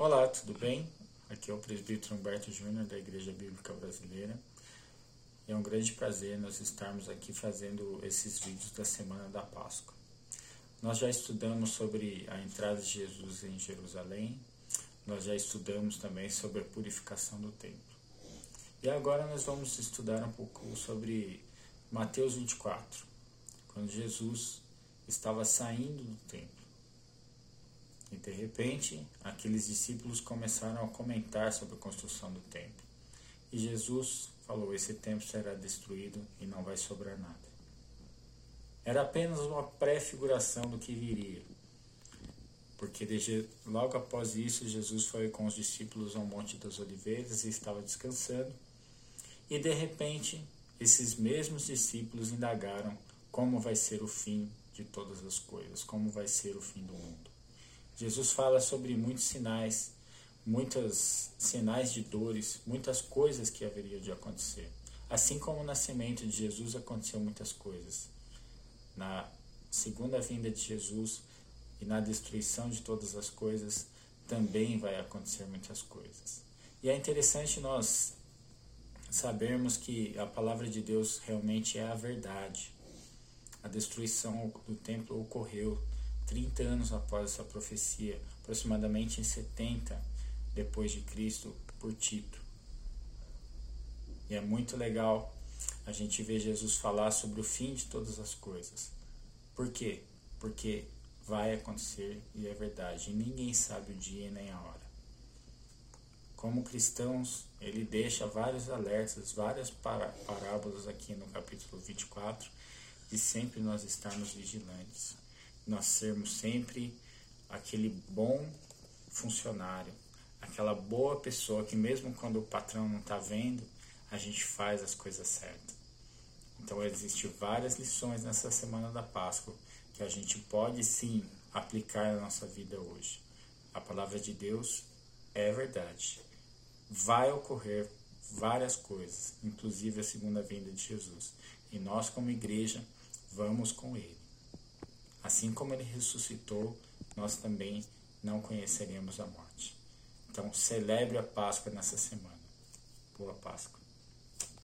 Olá, tudo bem? Aqui é o presbítero Humberto Júnior da Igreja Bíblica Brasileira. É um grande prazer nós estarmos aqui fazendo esses vídeos da Semana da Páscoa. Nós já estudamos sobre a entrada de Jesus em Jerusalém, nós já estudamos também sobre a purificação do templo. E agora nós vamos estudar um pouco sobre Mateus 24, quando Jesus estava saindo do templo. E de repente, aqueles discípulos começaram a comentar sobre a construção do templo. E Jesus falou: Esse templo será destruído e não vai sobrar nada. Era apenas uma pré-figuração do que viria. Porque logo após isso, Jesus foi com os discípulos ao Monte das Oliveiras e estava descansando. E de repente, esses mesmos discípulos indagaram como vai ser o fim de todas as coisas, como vai ser o fim do mundo. Jesus fala sobre muitos sinais, muitos sinais de dores, muitas coisas que haveriam de acontecer. Assim como o nascimento de Jesus aconteceu muitas coisas. Na segunda vinda de Jesus e na destruição de todas as coisas também vai acontecer muitas coisas. E é interessante nós sabermos que a palavra de Deus realmente é a verdade. A destruição do templo ocorreu 30 anos após essa profecia, aproximadamente em 70 depois de Cristo, por Tito. E é muito legal a gente ver Jesus falar sobre o fim de todas as coisas. Por quê? Porque vai acontecer e é verdade. E ninguém sabe o dia nem a hora. Como cristãos, ele deixa vários alertas, várias parábolas aqui no capítulo 24, de sempre nós estarmos vigilantes nós sermos sempre aquele bom funcionário, aquela boa pessoa que mesmo quando o patrão não está vendo, a gente faz as coisas certas. Então existem várias lições nessa semana da Páscoa que a gente pode sim aplicar na nossa vida hoje. A palavra de Deus é verdade. Vai ocorrer várias coisas, inclusive a segunda vinda de Jesus. E nós como igreja vamos com ele. Assim como ele ressuscitou, nós também não conheceremos a morte. Então, celebre a Páscoa nessa semana. Boa Páscoa.